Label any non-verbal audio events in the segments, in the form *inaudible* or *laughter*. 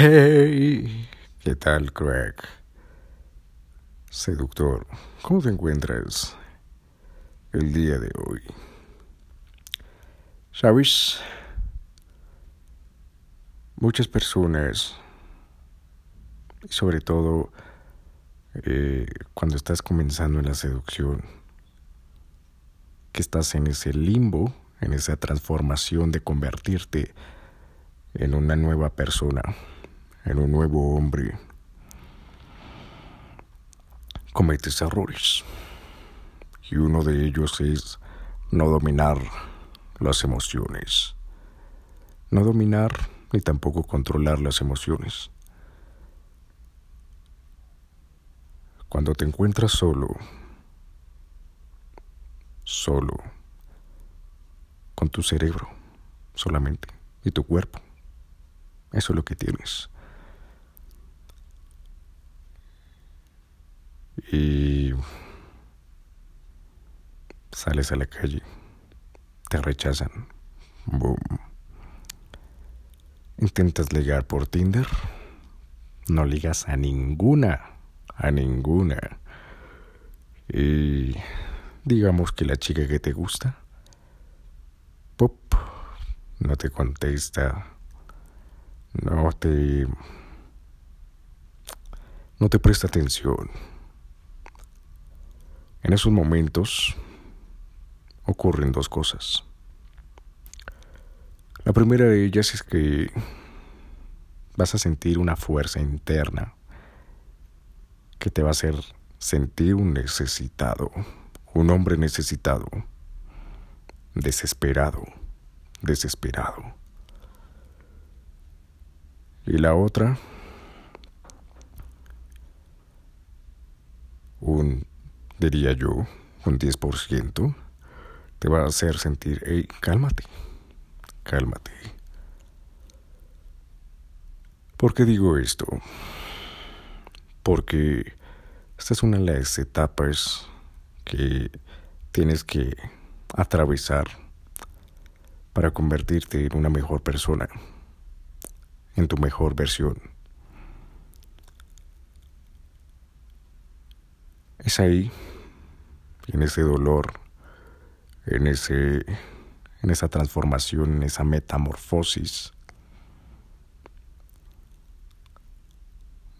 Hey, ¿qué tal, crack? Seductor, ¿cómo te encuentras el día de hoy? ¿Sabes? Muchas personas, sobre todo eh, cuando estás comenzando en la seducción, que estás en ese limbo, en esa transformación de convertirte en una nueva persona, en un nuevo hombre, cometes errores. Y uno de ellos es no dominar las emociones. No dominar ni tampoco controlar las emociones. Cuando te encuentras solo, solo, con tu cerebro solamente y tu cuerpo, eso es lo que tienes. Y sales a la calle, te rechazan, boom. Intentas ligar por Tinder, no ligas a ninguna a ninguna. Y digamos que la chica que te gusta, pop, no te contesta, no te no te presta atención. En esos momentos ocurren dos cosas. La primera de ellas es que vas a sentir una fuerza interna que te va a hacer sentir un necesitado, un hombre necesitado, desesperado, desesperado. Y la otra, un, diría yo, un 10%, te va a hacer sentir, hey, cálmate, cálmate. ¿Por qué digo esto? porque esta es una de las etapas que tienes que atravesar para convertirte en una mejor persona, en tu mejor versión. Es ahí, en ese dolor, en ese en esa transformación, en esa metamorfosis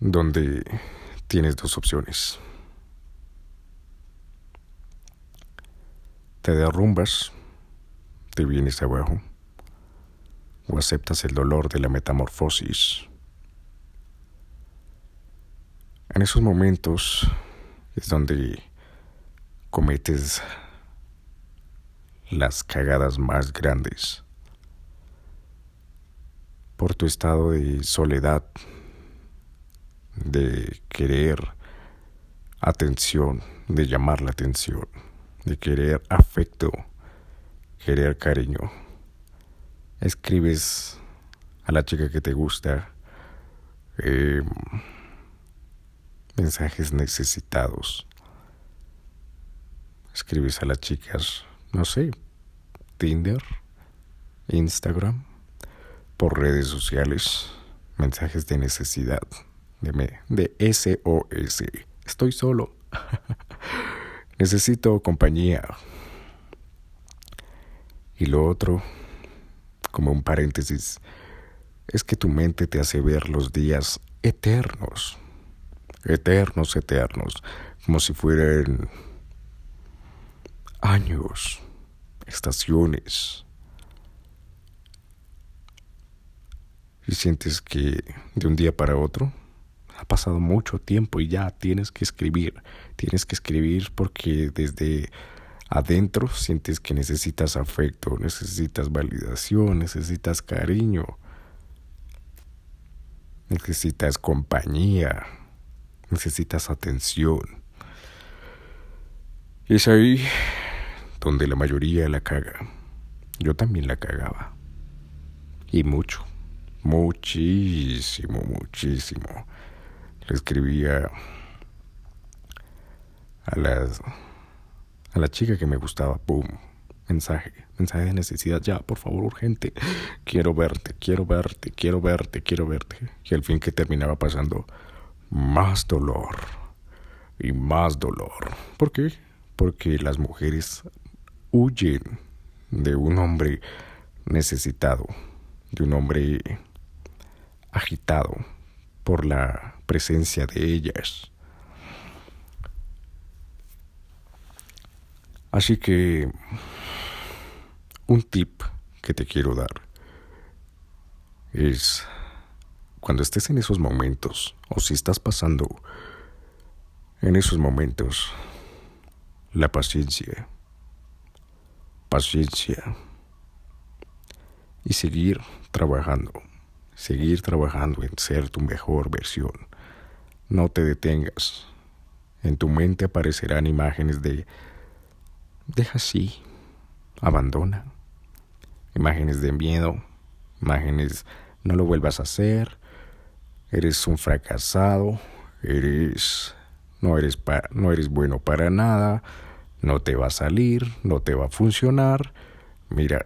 donde tienes dos opciones. Te derrumbas, te vienes abajo, o aceptas el dolor de la metamorfosis. En esos momentos es donde cometes las cagadas más grandes por tu estado de soledad de querer atención, de llamar la atención, de querer afecto, querer cariño. Escribes a la chica que te gusta em, mensajes necesitados. Escribes a las chicas, no sé, Tinder, Instagram, por redes sociales, mensajes de necesidad de, de SOS. Estoy solo. *laughs* Necesito compañía. Y lo otro, como un paréntesis, es que tu mente te hace ver los días eternos. Eternos, eternos. Como si fueran años, estaciones. Y sientes que de un día para otro ha pasado mucho tiempo y ya tienes que escribir, tienes que escribir porque desde adentro sientes que necesitas afecto, necesitas validación, necesitas cariño, necesitas compañía, necesitas atención. Y es ahí donde la mayoría la caga. Yo también la cagaba. Y mucho, muchísimo, muchísimo le escribía a las a la chica que me gustaba, pum, mensaje, mensaje de necesidad, ya, por favor, urgente, quiero verte, quiero verte, quiero verte, quiero verte. Y al fin que terminaba pasando más dolor y más dolor. ¿Por qué? Porque las mujeres huyen de un hombre necesitado, de un hombre agitado por la presencia de ellas. Así que un tip que te quiero dar es cuando estés en esos momentos o si estás pasando en esos momentos la paciencia, paciencia y seguir trabajando, seguir trabajando en ser tu mejor versión. No te detengas. En tu mente aparecerán imágenes de deja así, abandona. Imágenes de miedo, imágenes no lo vuelvas a hacer, eres un fracasado, eres no eres no eres bueno para nada, no te va a salir, no te va a funcionar. Mira,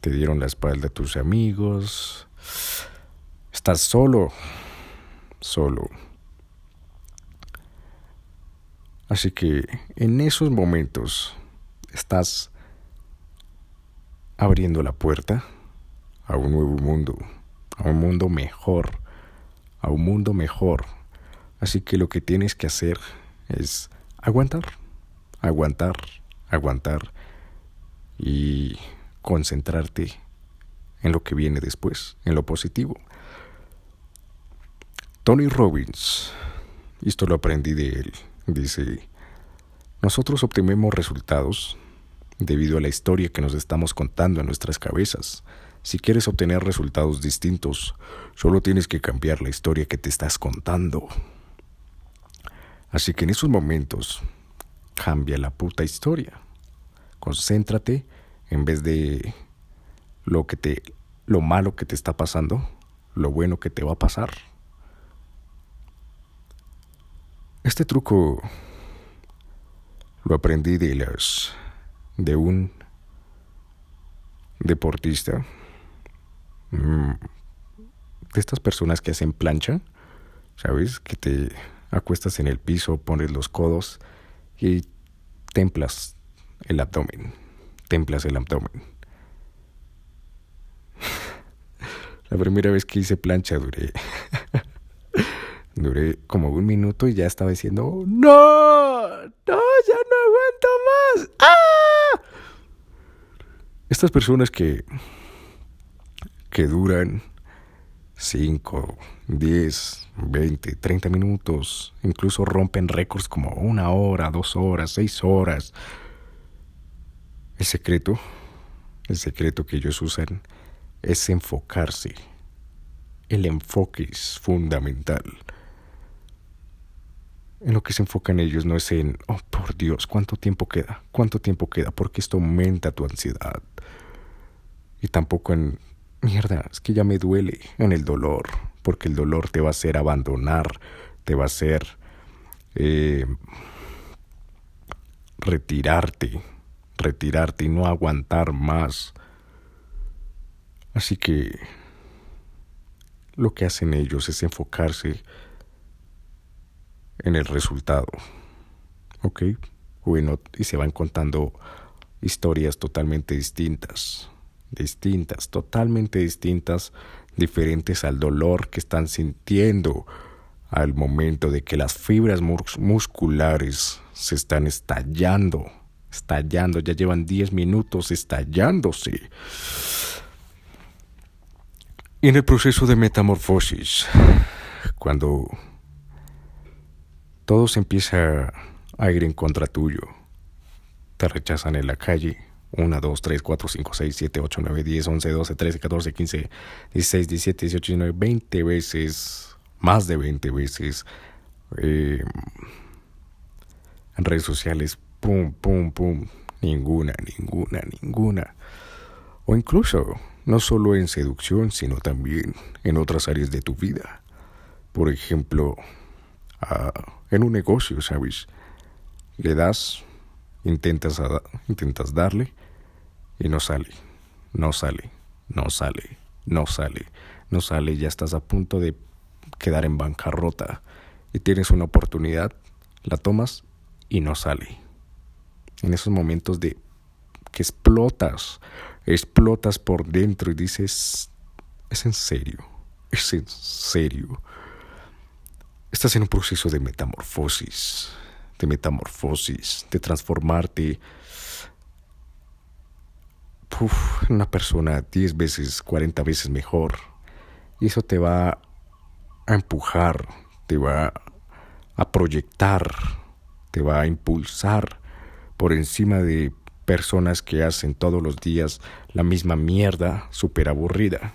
te dieron la espalda tus amigos. Estás solo, solo. Así que en esos momentos estás abriendo la puerta a un nuevo mundo, a un mundo mejor, a un mundo mejor. Así que lo que tienes que hacer es aguantar, aguantar, aguantar y concentrarte en lo que viene después, en lo positivo. Tony Robbins, esto lo aprendí de él, dice, nosotros obtenemos resultados debido a la historia que nos estamos contando en nuestras cabezas. Si quieres obtener resultados distintos, solo tienes que cambiar la historia que te estás contando. Así que en esos momentos, cambia la puta historia. Concéntrate en vez de lo que te lo malo que te está pasando, lo bueno que te va a pasar. Este truco lo aprendí de las de un deportista, mm, de estas personas que hacen plancha, ¿sabes? Que te acuestas en el piso, pones los codos y templas el abdomen, templas el abdomen. *laughs* La primera vez que hice plancha duré *laughs* duré como un minuto y ya estaba diciendo, no, no, ya no aguanto más. ¡Ah! Estas personas que, que duran 5, 10, 20, 30 minutos, incluso rompen récords como una hora, dos horas, seis horas. El secreto, el secreto que ellos usan es enfocarse. El enfoque es fundamental en lo que se enfocan ellos no es en, oh por Dios, ¿cuánto tiempo queda? ¿Cuánto tiempo queda? Porque esto aumenta tu ansiedad. Y tampoco en, mierda, es que ya me duele en el dolor, porque el dolor te va a hacer abandonar, te va a hacer eh, retirarte, retirarte y no aguantar más. Así que lo que hacen ellos es enfocarse en el resultado. ¿Ok? Bueno, y se van contando historias totalmente distintas, distintas, totalmente distintas, diferentes al dolor que están sintiendo al momento de que las fibras musculares se están estallando, estallando, ya llevan 10 minutos estallándose. Y en el proceso de metamorfosis, cuando todo se empieza a ir en contra tuyo. Te rechazan en la calle. 1, 2, 3, 4, 5, 6, 7, 8, 9, 10, 11, 12, 13, 14, 15, 16, 17, 18, 19, 20 veces, más de 20 veces. Eh, en redes sociales, pum, pum, pum, ninguna, ninguna, ninguna. O incluso, no solo en seducción, sino también en otras áreas de tu vida. Por ejemplo, en un negocio, ¿sabes? Le das, intentas, intentas darle y no sale, no sale, no sale, no sale, no sale, ya estás a punto de quedar en bancarrota y tienes una oportunidad, la tomas y no sale. En esos momentos de que explotas, explotas por dentro y dices, es en serio, es en serio. Estás en un proceso de metamorfosis, de metamorfosis, de transformarte una persona 10 veces, 40 veces mejor. Y eso te va a empujar, te va a proyectar, te va a impulsar por encima de personas que hacen todos los días la misma mierda súper aburrida,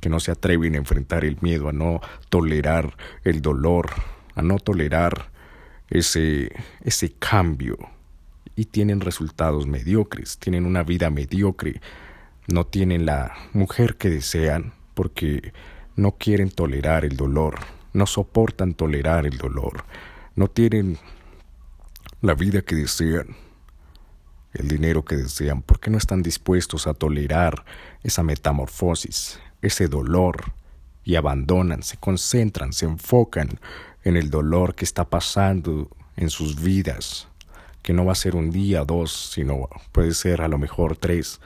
que no se atreven a enfrentar el miedo, a no tolerar el dolor, a no tolerar ese, ese cambio tienen resultados mediocres, tienen una vida mediocre, no tienen la mujer que desean porque no quieren tolerar el dolor, no soportan tolerar el dolor, no tienen la vida que desean, el dinero que desean, porque no están dispuestos a tolerar esa metamorfosis, ese dolor, y abandonan, se concentran, se enfocan en el dolor que está pasando en sus vidas, que no va a ser un día, dos, sino puede ser a lo mejor tres,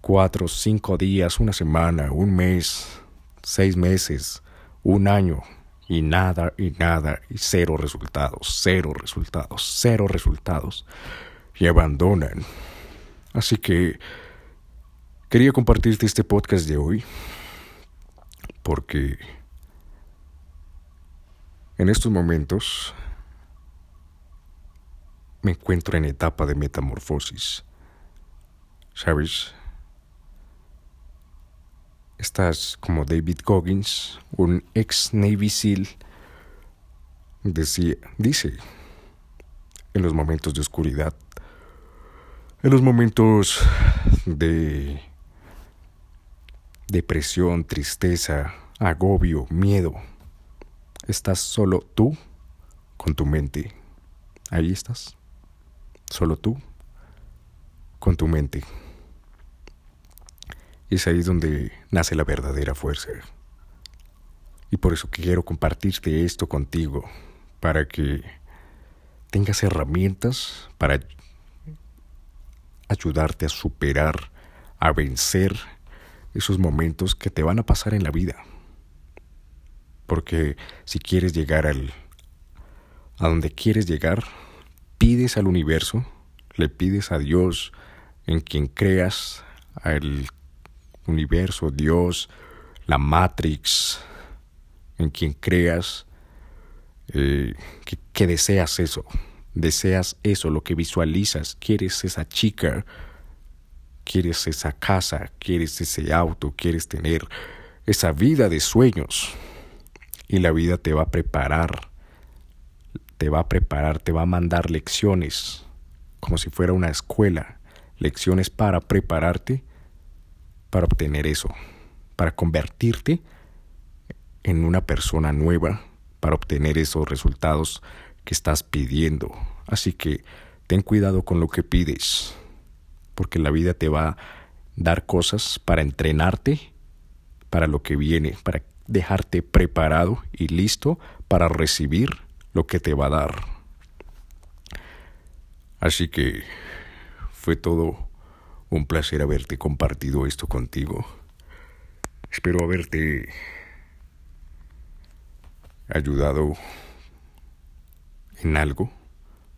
cuatro, cinco días, una semana, un mes, seis meses, un año, y nada, y nada, y cero resultados, cero resultados, cero resultados, y abandonan. Así que quería compartirte este podcast de hoy, porque en estos momentos me encuentro en etapa de metamorfosis. ¿Sabes? Estás como David Goggins, un ex Navy SEAL, decía, dice, en los momentos de oscuridad, en los momentos de depresión, tristeza, agobio, miedo, estás solo tú con tu mente. Ahí estás. Solo tú, con tu mente. Es ahí donde nace la verdadera fuerza. Y por eso quiero compartirte esto contigo, para que tengas herramientas para ayudarte a superar, a vencer esos momentos que te van a pasar en la vida. Porque si quieres llegar al a donde quieres llegar, pides al universo, le pides a Dios en quien creas, al universo, Dios, la Matrix, en quien creas, eh, que, que deseas eso, deseas eso, lo que visualizas, quieres esa chica, quieres esa casa, quieres ese auto, quieres tener esa vida de sueños y la vida te va a preparar te va a preparar, te va a mandar lecciones, como si fuera una escuela, lecciones para prepararte para obtener eso, para convertirte en una persona nueva, para obtener esos resultados que estás pidiendo. Así que ten cuidado con lo que pides, porque la vida te va a dar cosas para entrenarte para lo que viene, para dejarte preparado y listo para recibir lo que te va a dar. Así que fue todo un placer haberte compartido esto contigo. Espero haberte ayudado en algo,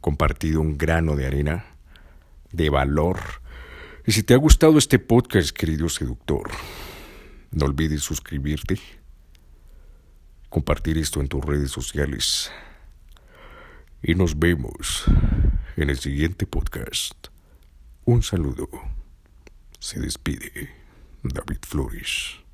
compartido un grano de arena de valor. Y si te ha gustado este podcast, querido seductor, no olvides suscribirte, compartir esto en tus redes sociales y nos vemos en el siguiente podcast. Un saludo. Se despide David Flores.